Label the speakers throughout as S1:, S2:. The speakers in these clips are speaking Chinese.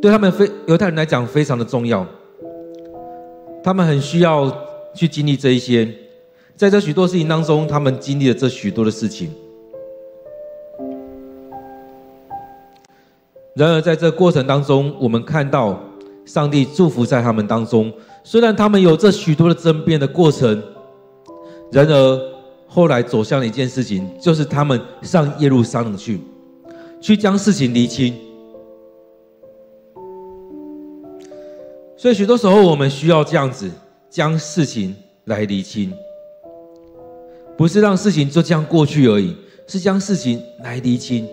S1: 对他们非犹太人来讲非常的重要，他们很需要去经历这一些，在这许多事情当中，他们经历了这许多的事情。然而，在这过程当中，我们看到上帝祝福在他们当中。虽然他们有这许多的争辩的过程，然而后来走向了一件事情，就是他们上耶路撒冷去，去将事情厘清。所以，许多时候我们需要这样子将事情来厘清，不是让事情就这样过去而已，是将事情来厘清。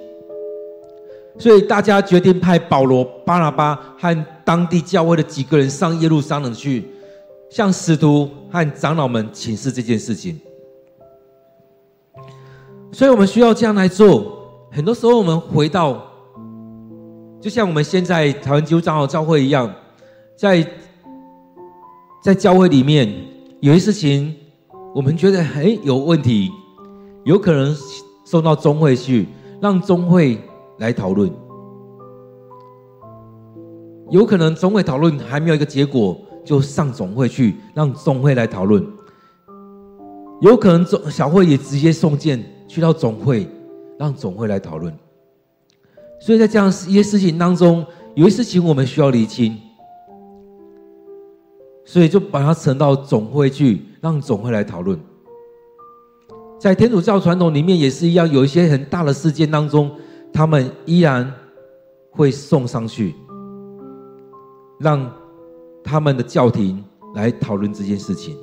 S1: 所以大家决定派保罗、巴拿巴和当地教会的几个人上耶路撒冷去，向使徒和长老们请示这件事情。所以我们需要这样来做。很多时候，我们回到，就像我们现在台湾基督长老教会一样，在在教会里面有些事情，我们觉得很有问题，有可能送到中会去，让中会。来讨论，有可能总会讨论还没有一个结果，就上总会去，让总会来讨论。有可能总小会也直接送件去到总会，让总会来讨论。所以在这样一些事情当中，有些事情我们需要厘清，所以就把它呈到总会去，让总会来讨论。在天主教传统里面也是一样，有一些很大的事件当中。他们依然会送上去，让他们的教廷来讨论这件事情。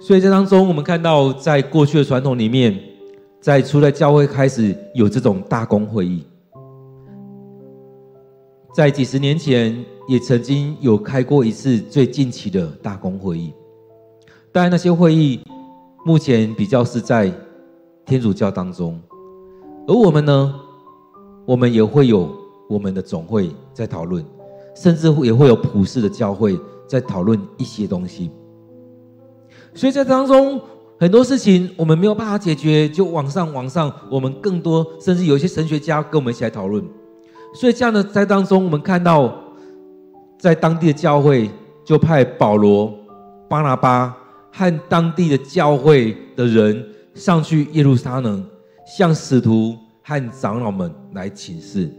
S1: 所以在当中，我们看到，在过去的传统里面，在初代教会开始有这种大公会议，在几十年前也曾经有开过一次最近期的大公会议，当然那些会议。目前比较是在天主教当中，而我们呢，我们也会有我们的总会在讨论，甚至也会有普世的教会在讨论一些东西。所以在当中很多事情我们没有办法解决，就往上往上，我们更多甚至有一些神学家跟我们一起来讨论。所以这样的在当中，我们看到在当地的教会就派保罗、巴拿巴。和当地的教会的人上去耶路撒冷，向使徒和长老们来请示，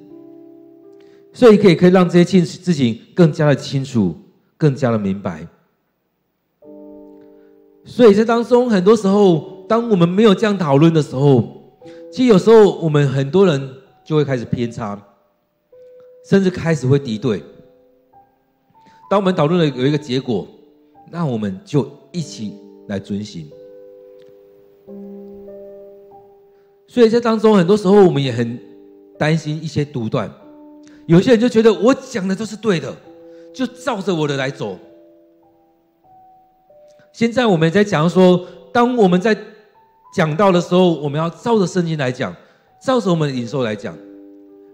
S1: 所以可以可以让这些事情更加的清楚，更加的明白。所以在当中，很多时候，当我们没有这样讨论的时候，其实有时候我们很多人就会开始偏差，甚至开始会敌对。当我们讨论了有一个结果，那我们就。一起来遵行，所以在当中，很多时候我们也很担心一些独断。有些人就觉得我讲的都是对的，就照着我的来走。现在我们在讲说，当我们在讲到的时候，我们要照着圣经来讲，照着我们的领受来讲。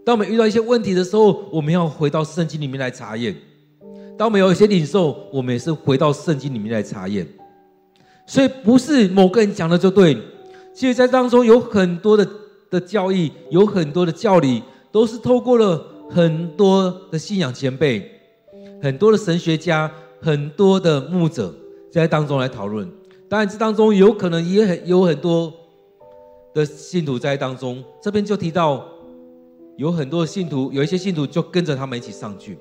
S1: 当我们遇到一些问题的时候，我们要回到圣经里面来查验。当我们有一些领受，我们也是回到圣经里面来查验，所以不是某个人讲的就对。其实，在当中有很多的的教义，有很多的教理，都是透过了很多的信仰前辈、很多的神学家、很多的牧者在当中来讨论。当然，这当中有可能也很有很多的信徒在当中。这边就提到有很多的信徒，有一些信徒就跟着他们一起上去。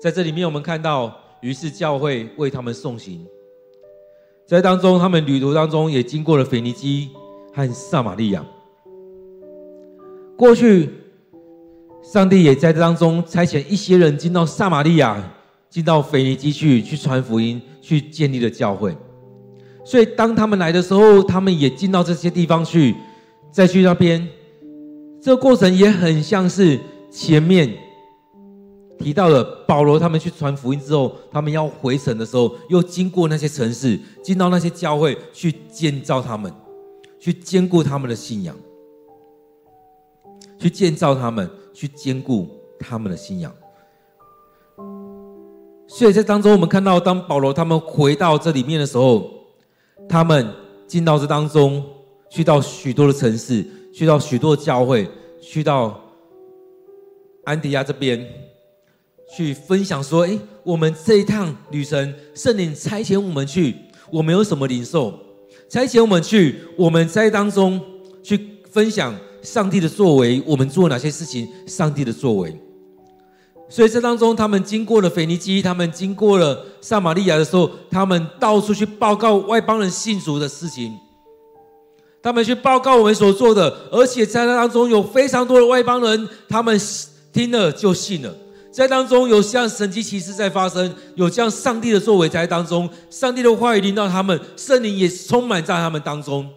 S1: 在这里面，我们看到，于是教会为他们送行。在当中，他们旅途当中也经过了腓尼基和撒玛利亚。过去，上帝也在当中差遣一些人进到撒玛利亚，进到腓尼基去，去传福音，去建立了教会。所以，当他们来的时候，他们也进到这些地方去，再去那边。这个过程也很像是前面。提到了保罗他们去传福音之后，他们要回城的时候，又经过那些城市，进到那些教会去建造他们，去坚固他们的信仰，去建造他们，去坚固他们的信仰。所以在当中，我们看到，当保罗他们回到这里面的时候，他们进到这当中，去到许多的城市，去到许多的教会，去到安迪亚这边，去分享说：“诶，我们这一趟旅程，圣灵差遣我们去，我们有什么领受？差遣我们去，我们在当中去分享上帝的作为，我们做哪些事情？上帝的作为。”所以这当中，他们经过了腓尼基，他们经过了撒玛利亚的时候，他们到处去报告外邦人信主的事情。他们去报告我们所做的，而且在那当中有非常多的外邦人，他们听了就信了。在当中有像神迹奇事在发生，有这样上帝的作为在当中，上帝的话语临到他们，圣灵也充满在他们当中。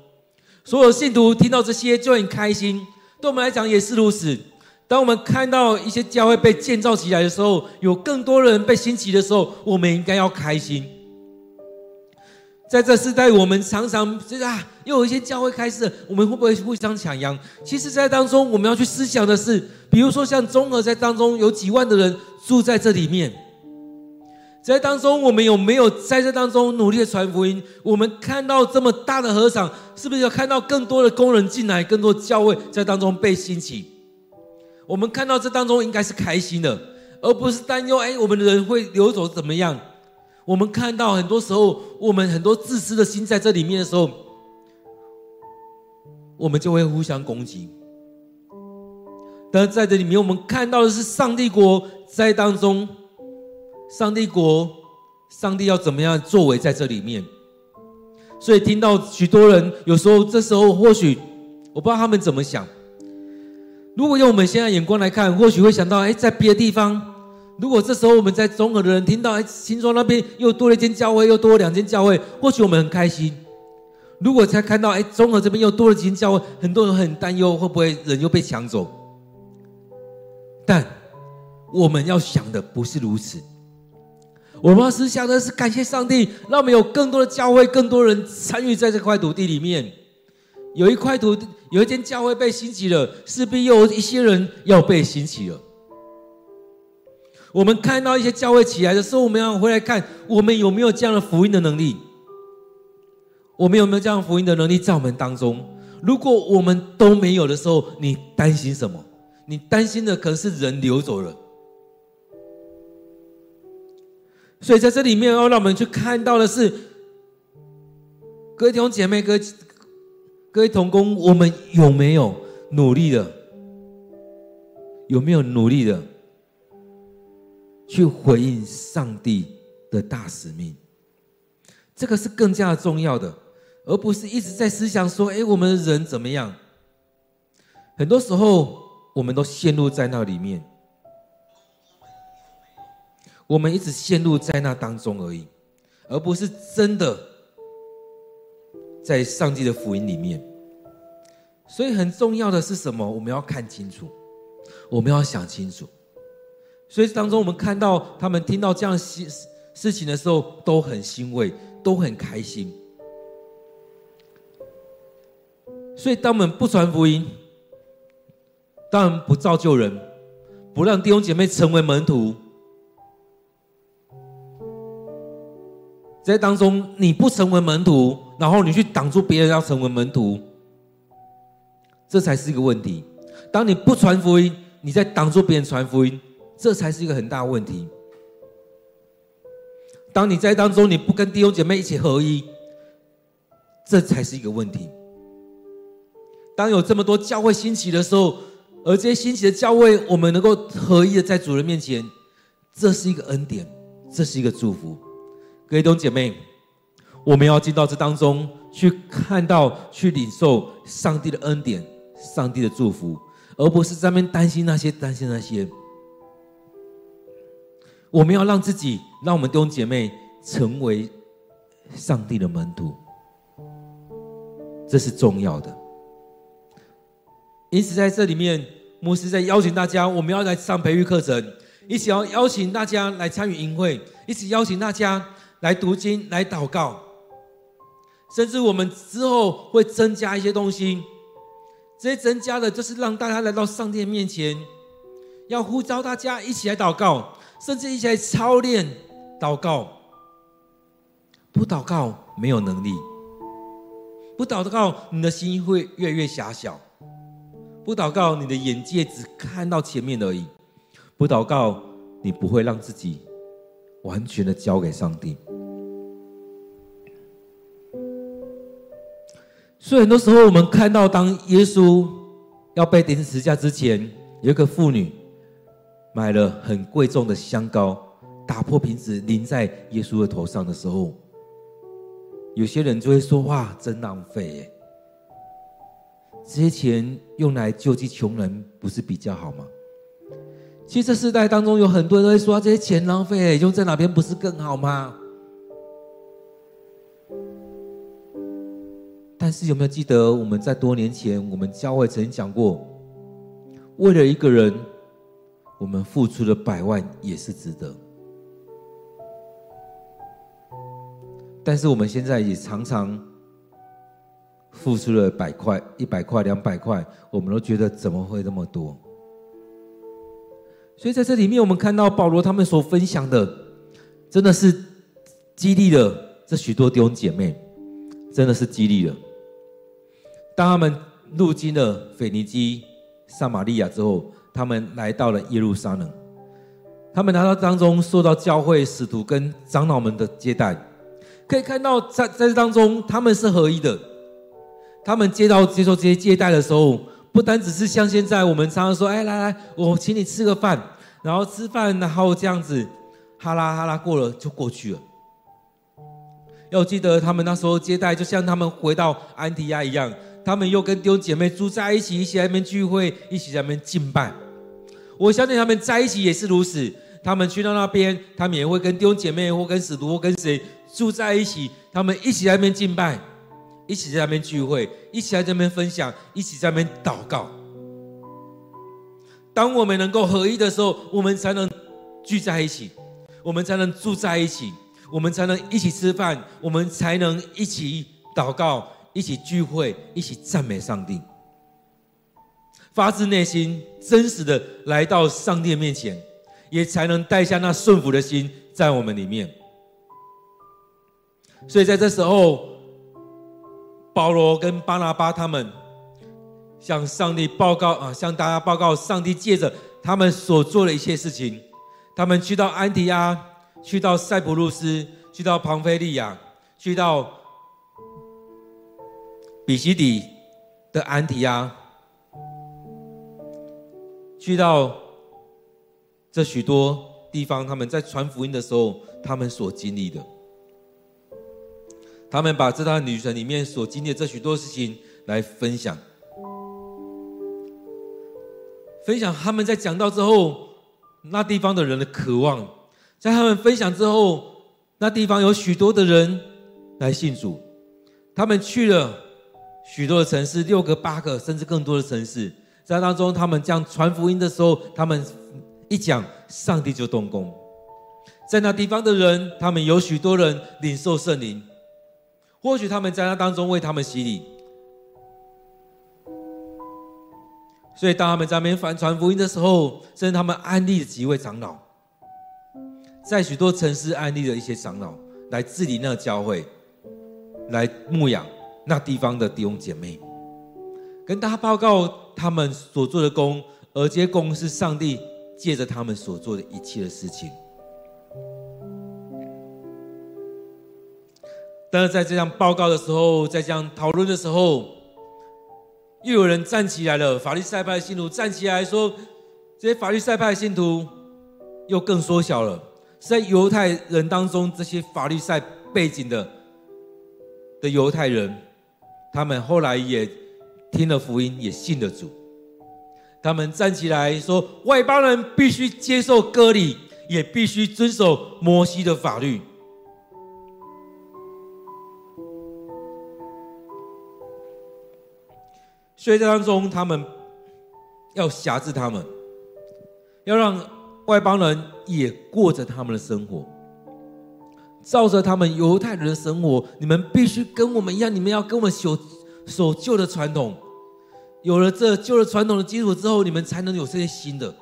S1: 所有信徒听到这些就很开心，对我们来讲也是如此。当我们看到一些教会被建造起来的时候，有更多人被兴起的时候，我们应该要开心。在这时代，我们常常觉得啊，又有一些教会开始，我们会不会互相抢羊？其实，在当中我们要去思想的是，比如说像中和在当中有几万的人住在这里面，在当中我们有没有在这当中努力的传福音？我们看到这么大的禾场，是不是要看到更多的工人进来，更多教会在当中被兴起？我们看到这当中应该是开心的，而不是担忧。哎，我们的人会流走怎么样？我们看到很多时候，我们很多自私的心在这里面的时候，我们就会互相攻击。但是在这里面，我们看到的是上帝国在当中，上帝国，上帝要怎么样作为在这里面？所以听到许多人有时候，这时候或许我不知道他们怎么想。如果用我们现在眼光来看，或许会想到：哎，在别的地方，如果这时候我们在中和的人听到，哎，新庄那边又多了一间教会，又多了两间教会，或许我们很开心。如果才看到，哎，中和这边又多了几间教会，很多人很担忧，会不会人又被抢走？但我们要想的不是如此，我们要思想的是感谢上帝，让我们有更多的教会，更多人参与在这块土地里面。有一块土，有一间教会被兴起了，势必又有一些人要被兴起了。我们看到一些教会起来的时候，我们要回来看，我们有没有这样的福音的能力？我们有没有这样福音的能力在我们当中？如果我们都没有的时候，你担心什么？你担心的可能是人流走了。所以在这里面要让我们去看到的是，各位弟兄姐妹，各各位同工，我们有没有努力的？有没有努力的去回应上帝的大使命？这个是更加重要的，而不是一直在思想说：“哎，我们的人怎么样？”很多时候，我们都陷入在那里面，我们一直陷入在那当中而已，而不是真的。在上帝的福音里面，所以很重要的是什么？我们要看清楚，我们要想清楚。所以当中，我们看到他们听到这样事事情的时候，都很欣慰，都很开心。所以，当我们不传福音，当然不造就人，不让弟兄姐妹成为门徒，在当中你不成为门徒。然后你去挡住别人要成为门徒，这才是一个问题。当你不传福音，你在挡住别人传福音，这才是一个很大的问题。当你在当中你不跟弟兄姐妹一起合一，这才是一个问题。当有这么多教会兴起的时候，而这些兴起的教会，我们能够合一的在主人面前，这是一个恩典，这是一个祝福。各位弟兄姐妹。我们要进到这当中去，看到、去领受上帝的恩典、上帝的祝福，而不是在那边担心那些、担心那些。我们要让自己，让我们弟兄姐妹成为上帝的门徒，这是重要的。因此，在这里面，牧师在邀请大家，我们要来上培育课程，一起要邀请大家来参与营会，一起邀请大家来读经、来祷告。甚至我们之后会增加一些东西，这些增加的就是让大家来到上帝面前，要呼召大家一起来祷告，甚至一起来操练祷告。不祷告没有能力，不祷告，你的心会越来越狭小；不祷告，你的眼界只看到前面而已；不祷告，你不会让自己完全的交给上帝。所以很多时候，我们看到当耶稣要被钉十字架之前，有一个妇女买了很贵重的香膏，打破瓶子淋在耶稣的头上的时候。有些人就会说：“哇，真浪费耶！这些钱用来救济穷人，不是比较好吗？”其实这世代当中有很多人都会说：“这些钱浪费，用在哪边不是更好吗？”但是有没有记得我们在多年前，我们教会曾经讲过，为了一个人，我们付出了百万也是值得。但是我们现在也常常付出了百块、一百块、两百块，我们都觉得怎么会那么多？所以在这里面，我们看到保罗他们所分享的，真的是激励了这许多弟兄姐妹，真的是激励了。当他们入境了腓尼基、撒玛利亚之后，他们来到了耶路撒冷，他们来到当中，受到教会使徒跟长老们的接待。可以看到在，在这当中，他们是合一的。他们接到接受这些接待的时候，不单只是像现在我们常常说：“哎，来来，我请你吃个饭。”然后吃饭，然后这样子，哈拉哈拉过了就过去了。要记得，他们那时候接待，就像他们回到安提亚一样，他们又跟弟兄姐妹住在一起，一起在那边聚会，一起在那边敬拜。我相信他们在一起也是如此。他们去到那边，他们也会跟弟兄姐妹，或跟使徒，或跟谁。住在一起，他们一起在那边敬拜，一起在那边聚会，一起在这边分享，一起在那边祷告。当我们能够合一的时候，我们才能聚在一起，我们才能住在一起，我们才能一起吃饭，我们才能一起祷告，一起聚会，一起赞美上帝，发自内心、真实的来到上帝面前，也才能带下那顺服的心在我们里面。所以在这时候，保罗跟巴拿巴他们向上帝报告啊，向大家报告上帝借着他们所做的一切事情。他们去到安提阿，去到塞浦路斯，去到庞菲利亚，去到比西底的安提亚，去到这许多地方，他们在传福音的时候，他们所经历的。他们把这段旅程里面所经历的这许多事情来分享，分享他们在讲到之后，那地方的人的渴望，在他们分享之后，那地方有许多的人来信主。他们去了许多的城市，六个、八个，甚至更多的城市，在当中，他们这样传福音的时候，他们一讲，上帝就动工。在那地方的人，他们有许多人领受圣灵。或许他们在那当中为他们洗礼，所以当他们在那边传传福音的时候，甚至他们安立了几位长老，在许多城市安立了一些长老来治理那个教会，来牧养那地方的弟兄姐妹，跟大家报告他们所做的工，而这些工是上帝借着他们所做的一切的事情。但是在这样报告的时候，在这样讨论的时候，又有人站起来了。法利赛派的信徒站起来说：“这些法利赛派的信徒又更缩小了，是在犹太人当中，这些法利赛背景的的犹太人，他们后来也听了福音，也信了主。他们站起来说：外邦人必须接受割礼，也必须遵守摩西的法律。”所以在当中，他们要辖制他们，要让外邦人也过着他们的生活，照着他们犹太人的生活。你们必须跟我们一样，你们要跟我们守守旧的传统。有了这旧的传统的基础之后，你们才能有这些新的。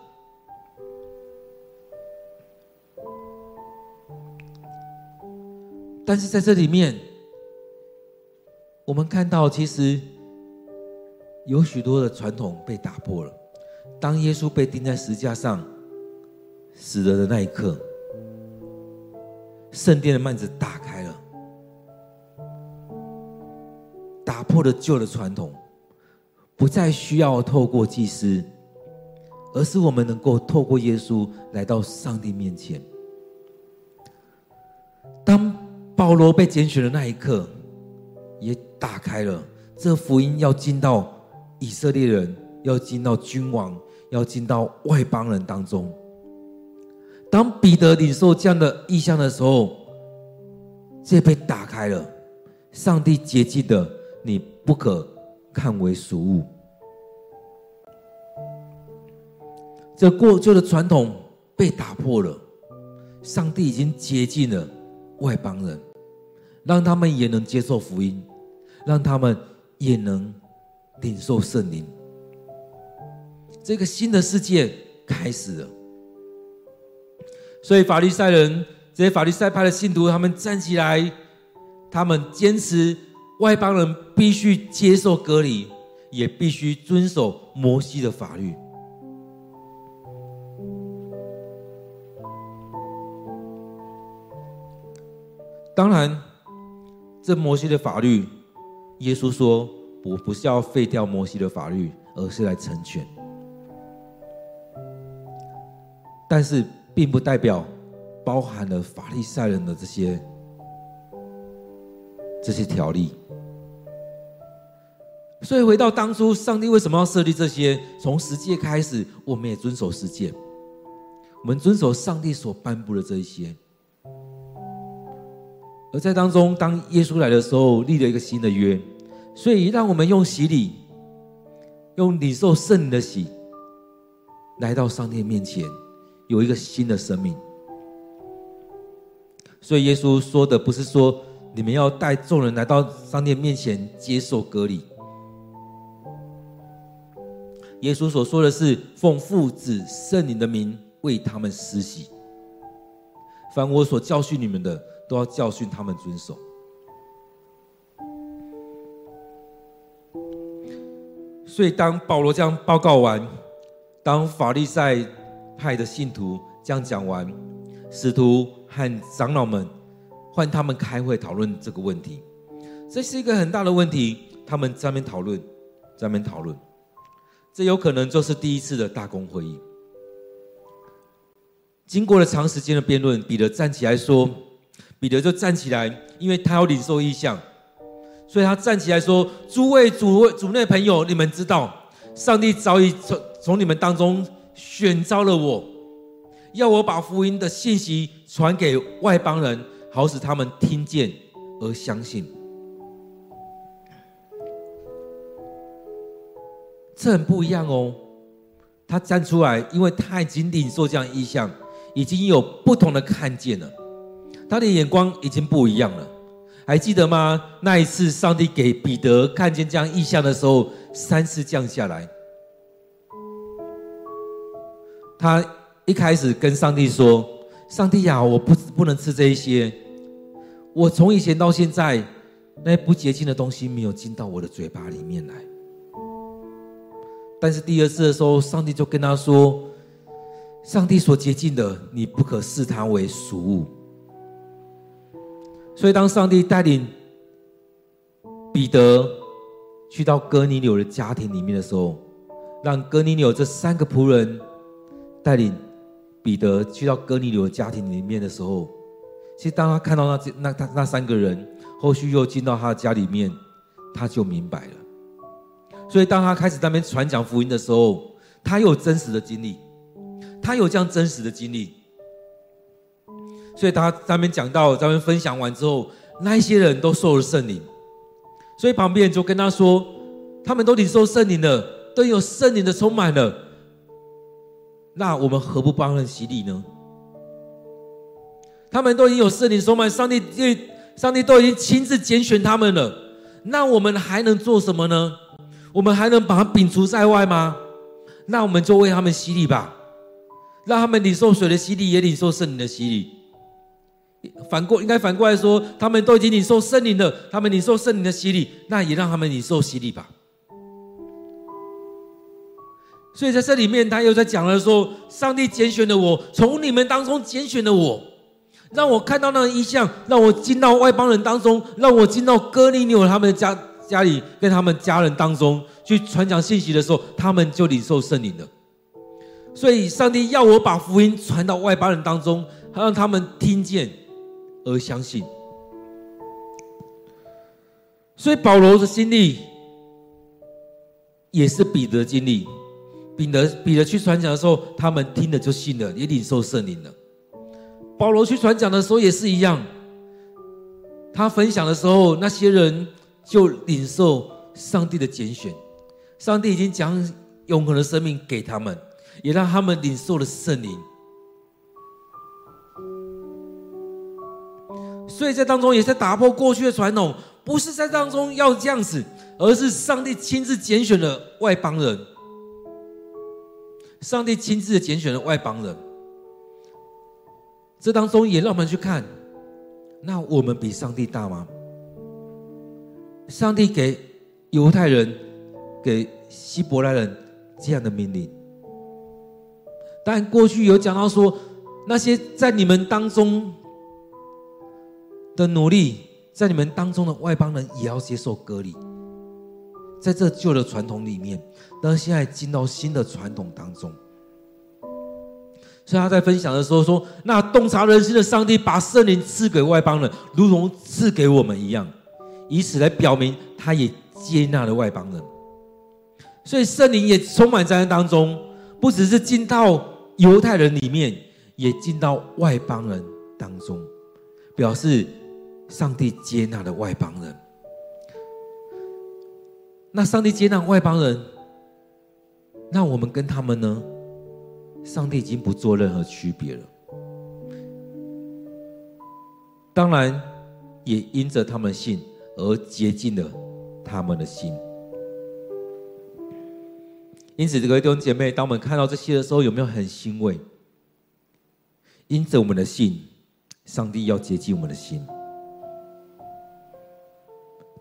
S1: 但是在这里面，我们看到其实有许多的传统被打破了。当耶稣被钉在十字架上死了的那一刻，圣殿的幔子打开了，打破了旧的传统，不再需要透过祭司，而是我们能够透过耶稣来到上帝面前。当保罗被拣选的那一刻，也打开了这福音要进到以色列人，要进到君王，要进到外邦人当中。当彼得领受这样的异象的时候，这被打开了。上帝洁净的，你不可看为俗物。这过旧的传统被打破了，上帝已经接近了外邦人，让他们也能接受福音，让他们也能领受圣灵。这个新的世界开始了。所以法利赛人这些法利赛派的信徒，他们站起来，他们坚持外邦人必须接受割礼，也必须遵守摩西的法律。当然，这摩西的法律，耶稣说：“我不是要废掉摩西的法律，而是来成全。”但是。并不代表包含了法利赛人的这些这些条例，所以回到当初，上帝为什么要设立这些？从十诫开始，我们也遵守十诫，我们遵守上帝所颁布的这一些。而在当中，当耶稣来的时候，立了一个新的约，所以让我们用洗礼，用领受圣灵的洗，来到上帝面前。有一个新的生命，所以耶稣说的不是说你们要带众人来到上帝面前接受割礼。耶稣所说的是奉父子圣灵的名为他们施洗。凡我所教训你们的，都要教训他们遵守。所以当保罗这样报告完，当法利赛。派的信徒将讲完，使徒和长老们换他们开会讨论这个问题。这是一个很大的问题，他们在那边讨论，在那边讨论。这有可能就是第一次的大公会议。经过了长时间的辩论，彼得站起来说：“彼得就站起来，因为他要领受异象，所以他站起来说：‘诸位主主内朋友，你们知道，上帝早已从从你们当中。’”选召了我，要我把福音的信息传给外邦人，好使他们听见而相信。这很不一样哦。他站出来，因为他已经领受这样意象，已经有不同的看见了。他的眼光已经不一样了。还记得吗？那一次，上帝给彼得看见这样意象的时候，三次降下来。他一开始跟上帝说：“上帝呀，我不不能吃这一些。我从以前到现在，那些不洁净的东西没有进到我的嘴巴里面来。但是第二次的时候，上帝就跟他说：‘上帝所洁净的，你不可视它为俗物。’所以，当上帝带领彼得去到哥尼流的家庭里面的时候，让哥尼流这三个仆人。”带领彼得去到哥尼流的家庭里面的时候，其实当他看到那那他那三个人，后续又进到他的家里面，他就明白了。所以当他开始在那边传讲福音的时候，他有真实的经历，他有这样真实的经历。所以他在那边讲到，在那边分享完之后，那一些人都受了圣灵，所以旁边就跟他说，他们都领受圣灵了，都有圣灵的充满了。那我们何不帮人洗礼呢？他们都已经有圣灵充满，上帝上帝都已经亲自拣选他们了。那我们还能做什么呢？我们还能把他摒除在外吗？那我们就为他们洗礼吧，让他们领受水的洗礼，也领受圣灵的洗礼。反过应该反过来说，他们都已经领受圣灵了，他们领受圣灵的洗礼，那也让他们领受洗礼吧。所以在这里面，他又在讲了说，上帝拣选了我，从你们当中拣选了我，让我看到那个异象，让我进到外邦人当中，让我进到哥尼流他们的家家里，跟他们家人当中去传讲信息的时候，他们就领受圣灵了。所以，上帝要我把福音传到外邦人当中，让他们听见而相信。所以，保罗的经历也是彼得经历。彼得彼得去传讲的时候，他们听了就信了，也领受圣灵了。保罗去传讲的时候也是一样，他分享的时候，那些人就领受上帝的拣选。上帝已经将永恒的生命给他们。也让他们领受了圣灵，所以在当中也在打破过去的传统，不是在当中要这样子，而是上帝亲自拣选了外邦人，上帝亲自的拣选了外邦人，这当中也让我们去看，那我们比上帝大吗？上帝给犹太人、给希伯来人这样的命令。但过去有讲到说，那些在你们当中的奴隶，在你们当中的外邦人也要接受割礼，在这旧的传统里面，但是现在进到新的传统当中，所以他在分享的时候说：“那洞察人心的上帝把圣灵赐给外邦人，如同赐给我们一样，以此来表明他也接纳了外邦人，所以圣灵也充满在当中，不只是进到。”犹太人里面也进到外邦人当中，表示上帝接纳了外邦人。那上帝接纳外邦人，那我们跟他们呢？上帝已经不做任何区别了。当然，也因着他们信而洁净了他们的心。因此，各位弟兄姐妹，当我们看到这些的时候，有没有很欣慰？因着我们的信，上帝要接近我们的心。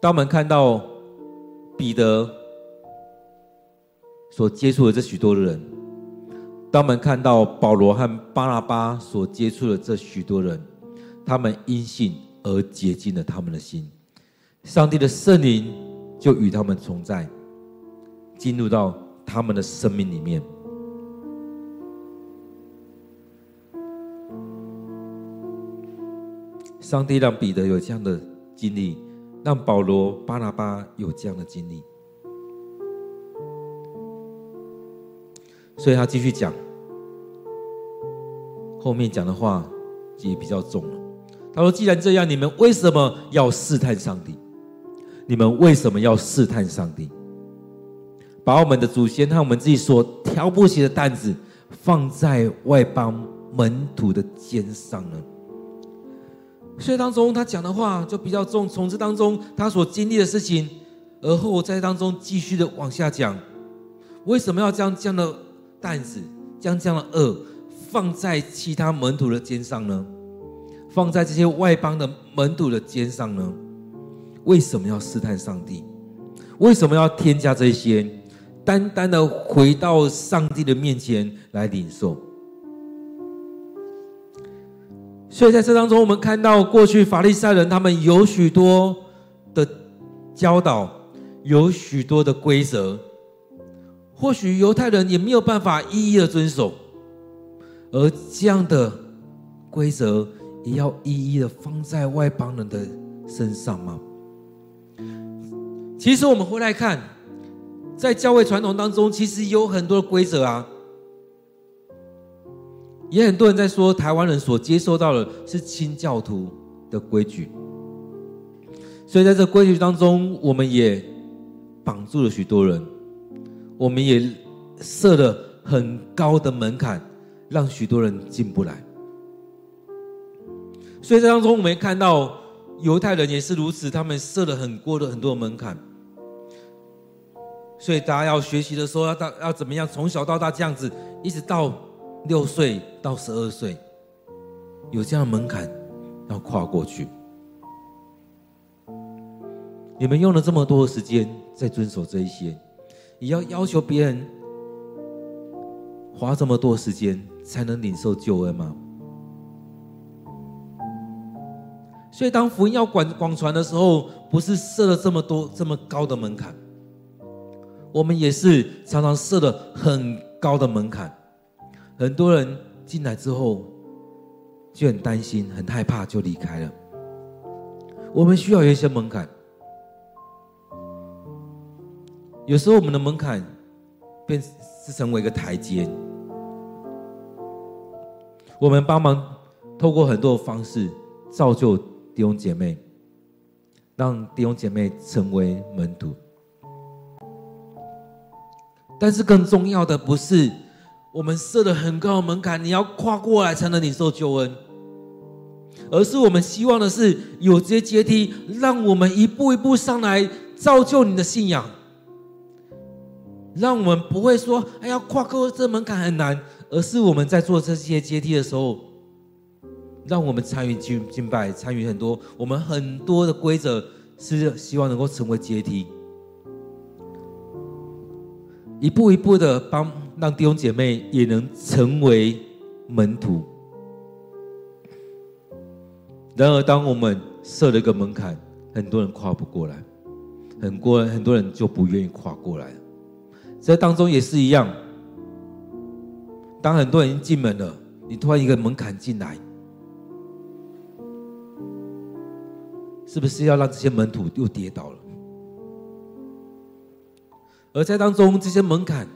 S1: 当我们看到彼得所接触的这许多人，当我们看到保罗和巴拿巴所接触的这许多人，他们因信而洁净了他们的心，上帝的圣灵就与他们同在，进入到。他们的生命里面，上帝让彼得有这样的经历，让保罗、巴拿巴有这样的经历，所以他继续讲，后面讲的话也比较重了。他说：“既然这样，你们为什么要试探上帝？你们为什么要试探上帝？”把我们的祖先和我们自己所挑不起的担子放在外邦门徒的肩上呢？所以当中他讲的话就比较重，从这当中他所经历的事情，而后在当中继续的往下讲，为什么要将这样的担子，将这样的恶放在其他门徒的肩上呢？放在这些外邦的门徒的肩上呢？为什么要试探上帝？为什么要添加这些？单单的回到上帝的面前来领受，所以在这当中，我们看到过去法利赛人他们有许多的教导，有许多的规则，或许犹太人也没有办法一一的遵守，而这样的规则也要一一的放在外邦人的身上吗？其实我们回来看。在教会传统当中，其实有很多的规则啊，也很多人在说，台湾人所接受到的是清教徒的规矩，所以在这规矩当中，我们也绑住了许多人，我们也设了很高的门槛，让许多人进不来。所以在当中，我们看到犹太人也是如此，他们设了很高的很多的门槛。所以大家要学习的时候，要到要怎么样？从小到大这样子，一直到六岁到十二岁，有这样的门槛，要跨过去。你们用了这么多时间在遵守这一些，也要要求别人花这么多时间才能领受救恩吗？所以，当福音要广广传的时候，不是设了这么多这么高的门槛，我们也是常常设了很高的门槛。很多人进来之后就很担心、很害怕，就离开了。我们需要有一些门槛。有时候我们的门槛变是成为一个台阶，我们帮忙透过很多的方式造就弟兄姐妹，让弟兄姐妹成为门徒。但是更重要的不是我们设了很高的门槛，你要跨过来才能领受救恩，而是我们希望的是有这些阶梯，让我们一步一步上来造就你的信仰。让我们不会说“哎呀，跨过这门槛很难”，而是我们在做这些阶梯的时候，让我们参与敬敬拜，参与很多我们很多的规则，是希望能够成为阶梯，一步一步的帮让弟兄姐妹也能成为门徒。然而，当我们设了一个门槛，很多人跨不过来，很多人很多人就不愿意跨过来。这当中也是一样，当很多人进门了，你突然一个门槛进来，是不是要让这些门徒又跌倒了？而在当中，这些门槛、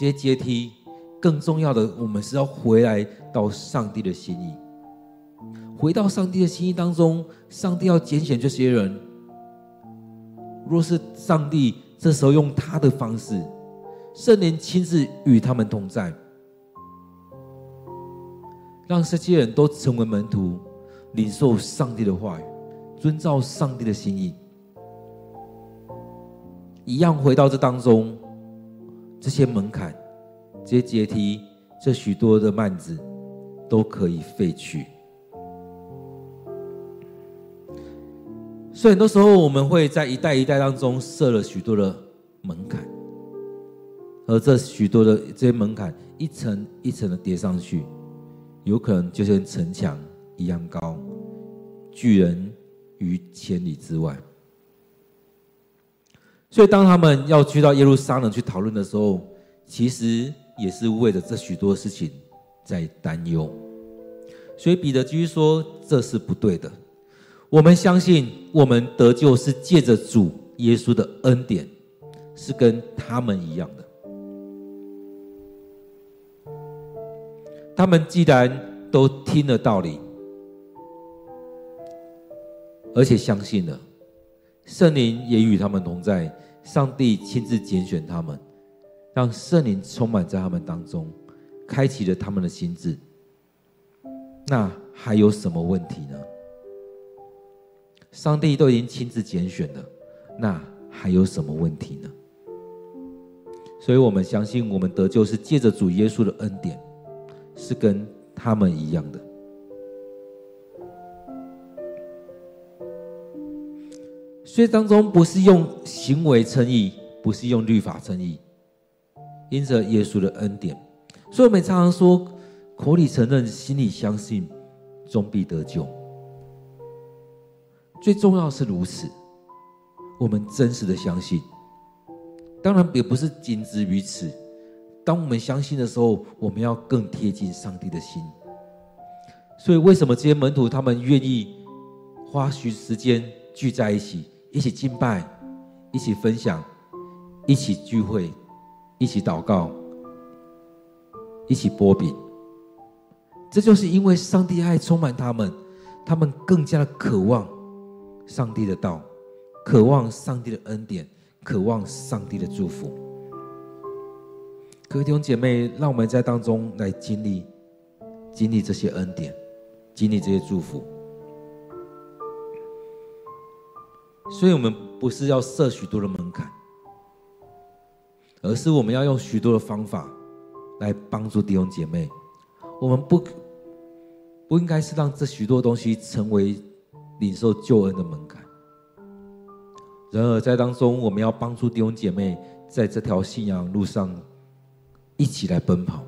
S1: 这些阶梯，更重要的，我们是要回来到上帝的心意，回到上帝的心意当中，上帝要拣选这些人。若是上帝这时候用他的方式。圣灵亲自与他们同在，让这些人都成为门徒，领受上帝的话语，遵照上帝的心意，一样回到这当中，这些门槛、这些阶梯、这许多的幔子，都可以废去。所以很多时候，我们会在一代一代当中设了许多的门槛。而这许多的这些门槛，一层一层的叠上去，有可能就像城墙一样高，拒人于千里之外。所以，当他们要去到耶路撒冷去讨论的时候，其实也是为了这许多事情在担忧。所以，彼得继续说：“这是不对的。我们相信，我们得救是借着主耶稣的恩典，是跟他们一样的。”他们既然都听了道理，而且相信了，圣灵也与他们同在，上帝亲自拣选他们，让圣灵充满在他们当中，开启了他们的心智。那还有什么问题呢？上帝都已经亲自拣选了，那还有什么问题呢？所以我们相信，我们得救是借着主耶稣的恩典。是跟他们一样的，所以当中不是用行为称义，不是用律法称义，因着耶稣的恩典。所以我们常常说，口里承认，心里相信，终必得救。最重要是如此，我们真实的相信。当然也不是仅止于此。当我们相信的时候，我们要更贴近上帝的心。所以，为什么这些门徒他们愿意花许时间聚在一起，一起敬拜，一起分享，一起聚会，一起祷告，一起擘饼？这就是因为上帝爱充满他们，他们更加的渴望上帝的道，渴望上帝的恩典，渴望上帝的祝福。各位弟兄姐妹，让我们在当中来经历、经历这些恩典，经历这些祝福。所以，我们不是要设许多的门槛，而是我们要用许多的方法来帮助弟兄姐妹。我们不不应该是让这许多东西成为领受救恩的门槛。然而，在当中，我们要帮助弟兄姐妹在这条信仰路上一起来奔跑。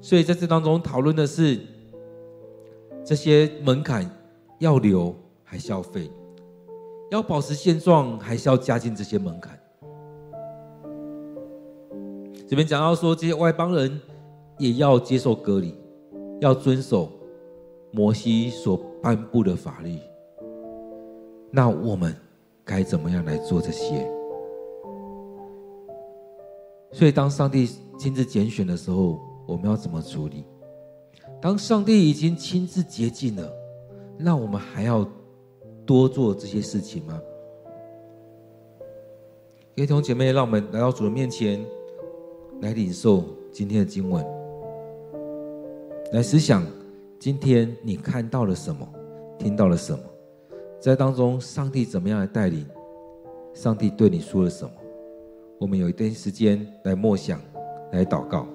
S1: 所以，在这当中讨论的是这些门槛要留还是要废，要保持现状还是要加进这些门槛。这边讲到说，这些外邦人也要接受割礼，要遵守摩西所颁布的法律。那我们该怎么样来做这些？所以，当上帝亲自拣选的时候，我们要怎么处理？当上帝已经亲自洁净了，那我们还要多做这些事情吗？弟兄姐妹，让我们来到主的面前，来领受今天的经文，来思想今天你看到了什么，听到了什么。在当中，上帝怎么样来带领？上帝对你说了什么？我们有一段时间来默想，来祷告。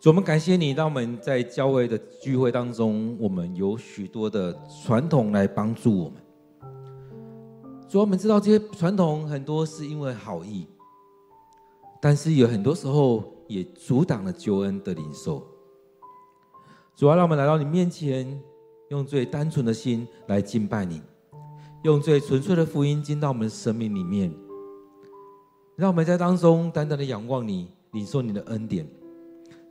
S1: 主，我们感谢你，让我们在教会的聚会当中，我们有许多的传统来帮助我们。主，我们知道这些传统很多是因为好意，但是有很多时候也阻挡了救恩的领受。主要，让我们来到你面前，用最单纯的心来敬拜你，用最纯粹的福音进到我们生命里面，让我们在当中单单的仰望你，领受你的恩典。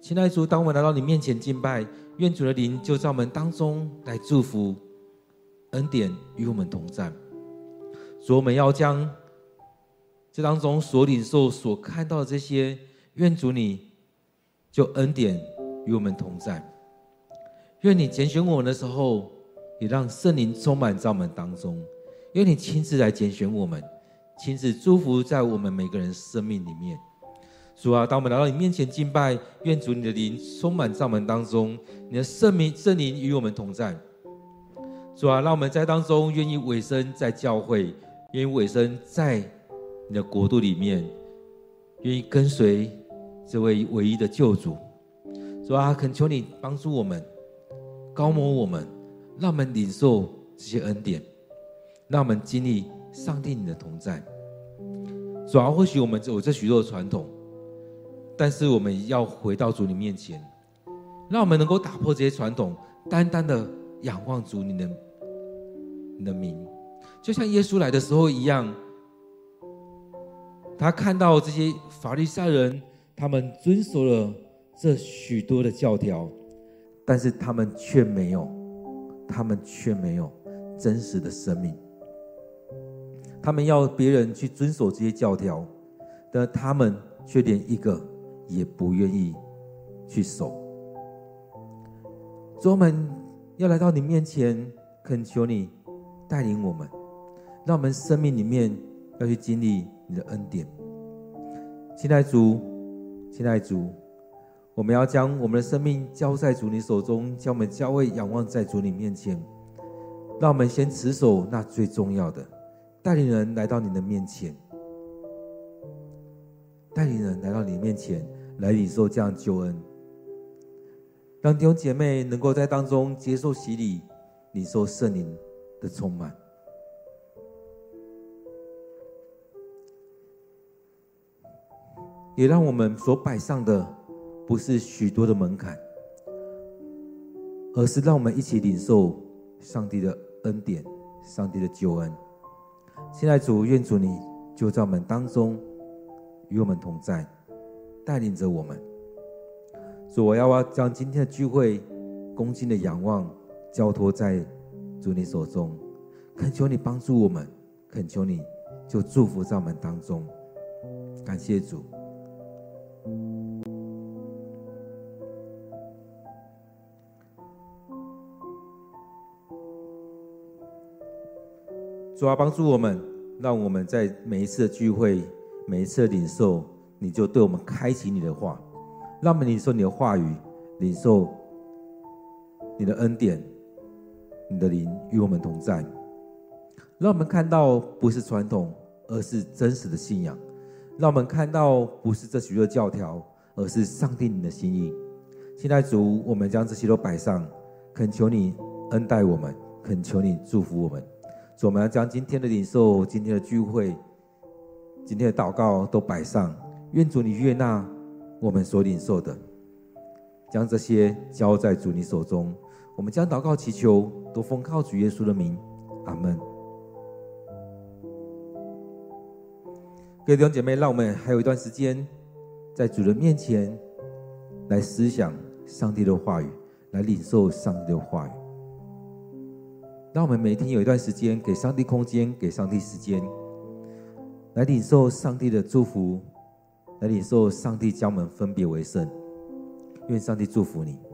S1: 亲爱的主，当我们来到你面前敬拜，愿主的灵就在我们当中来祝福，恩典与我们同在。主，我们要将这当中所领受、所看到的这些，愿主你就恩典与我们同在。愿你拣选我们的时候，也让圣灵充满在我们当中。愿你亲自来拣选我们，亲自祝福在我们每个人生命里面。主啊，当我们来到你面前敬拜，愿主你的灵充满在我们当中，你的圣名圣灵与我们同在。主啊，让我们在当中愿意委身在教会，愿意委身在你的国度里面，愿意跟随这位唯一的救主。主啊，恳求你帮助我们，膏抹我们，让我们领受这些恩典，让我们经历上帝你的同在。主啊，或许我们有这许多的传统。但是我们要回到主你面前，让我们能够打破这些传统，单单的仰望主你的你的名，就像耶稣来的时候一样，他看到这些法利赛人，他们遵守了这许多的教条，但是他们却没有，他们却没有真实的生命。他们要别人去遵守这些教条，但他们却连一个。也不愿意去守，主，我们要来到你面前，恳求你带领我们，让我们生命里面要去经历你的恩典。亲爱主，亲爱主，我们要将我们的生命交在主你手中，将我们交位仰望在主你面前。让我们先持守那最重要的，带领人来到你的面前，带领人来到你面前。来领受这样救恩，让弟兄姐妹能够在当中接受洗礼，领受圣灵的充满，也让我们所摆上的不是许多的门槛，而是让我们一起领受上帝的恩典、上帝的救恩。现在主，愿主你就在我们当中，与我们同在，带领着我们。主，我要将今天的聚会恭敬的仰望，交托在主你手中，恳求你帮助我们，恳求你就祝福在我们当中。感谢主。主啊，帮助我们，让我们在每一次的聚会、每一次的领受，你就对我们开启你的话，让我们领受你的话语，领受你的恩典，你的灵与我们同在，让我们看到不是传统，而是真实的信仰；让我们看到不是这许多教条，而是上帝你的心意。现在主，我们将这些都摆上，恳求你恩待我们，恳求你祝福我们。所以我们要将今天的领受、今天的聚会、今天的祷告都摆上，愿主你悦纳我们所领受的，将这些交在主你手中。我们将祷告祈求都奉靠主耶稣的名，阿门。各位弟兄姐妹，让我们还有一段时间，在主人面前来思想上帝的话语，来领受上帝的话语。让我们每天有一段时间给上帝空间，给上帝时间，来领受上帝的祝福，来领受上帝将我们分别为圣。愿上帝祝福你。